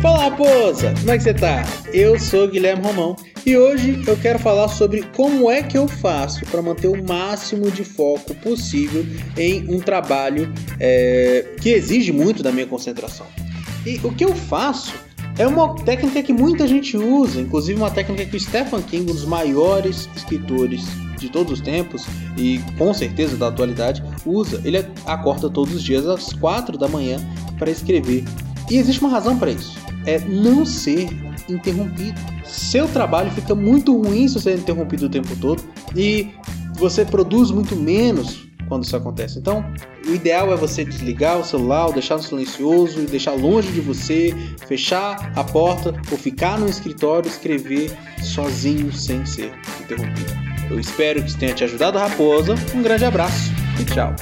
Fala raposa, como é que você tá? Eu sou Guilherme Romão e hoje eu quero falar sobre como é que eu faço para manter o máximo de foco possível em um trabalho é, que exige muito da minha concentração. E o que eu faço é uma técnica que muita gente usa, inclusive uma técnica que o Stephen King, um dos maiores escritores de todos os tempos e com certeza da atualidade, usa. Ele acorda todos os dias às 4 da manhã para escrever. E existe uma razão para isso é não ser interrompido. Seu trabalho fica muito ruim se você é interrompido o tempo todo e você produz muito menos quando isso acontece. Então, o ideal é você desligar o celular, ou deixar no silencioso, deixar longe de você, fechar a porta ou ficar no escritório escrever sozinho sem ser interrompido. Eu espero que isso tenha te ajudado, Raposa. Um grande abraço e tchau.